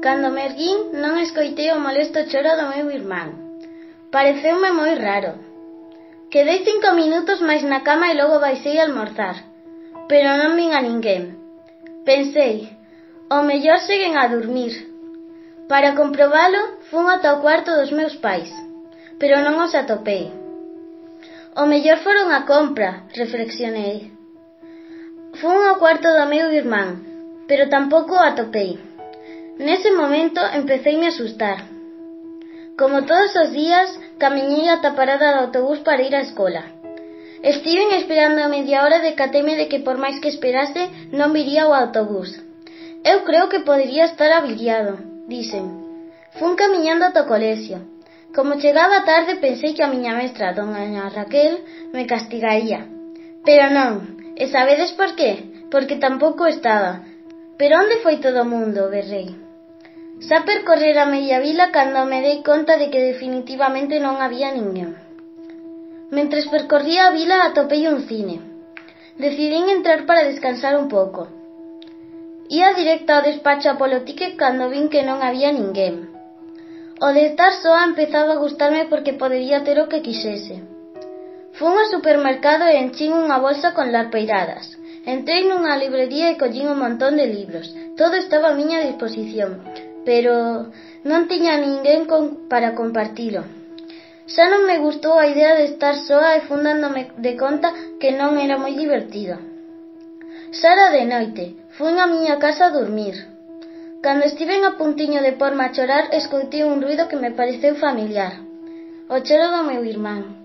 Cando me erguín non escoitei o molesto choro do meu irmán. Pareceume moi raro. Quedei cinco minutos máis na cama e logo baixei a almorzar. Pero non vin a ninguén. Pensei, o mellor seguen a dormir. Para comprobalo, fun ata o cuarto dos meus pais, pero non os atopei. O mellor foron a compra, reflexionei. Fun ao cuarto do meu irmán, pero tampouco o atopei. Nese momento empecéime a asustar. Como todos os días, camiñei ata a parada do autobús para ir á escola. Estiven esperando a media hora de cateme de que por máis que esperase non viría o autobús. Eu creo que podería estar aviliado, dixen. Fun camiñando ata o colexio. Como chegaba tarde pensei que a miña mestra, dona Raquel, me castigaría. Pero non, e sabedes por qué? Porque tampouco estaba. Pero onde foi todo o mundo, berrei. Xa percorrer a media vila cando me dei conta de que definitivamente non había ninguén. Mentres percorría a vila atopei un cine. Decidín entrar para descansar un pouco. Ia directa ao despacho polo Tique cando vin que non había ninguén. O de estar soa empezaba a gustarme porque podería ter o que quixese. Fun ao supermercado e enchín unha bolsa con larpeiradas. Entrei nunha librería e collín un montón de libros. Todo estaba a miña disposición pero non tiña ninguén con, para compartilo. Xa non me gustou a idea de estar soa e fundándome de conta que non era moi divertido. Xa era de noite, fui á miña casa a dormir. Cando estiven a puntiño de porma a chorar, escoitei un ruido que me pareceu familiar. O choro do meu irmán.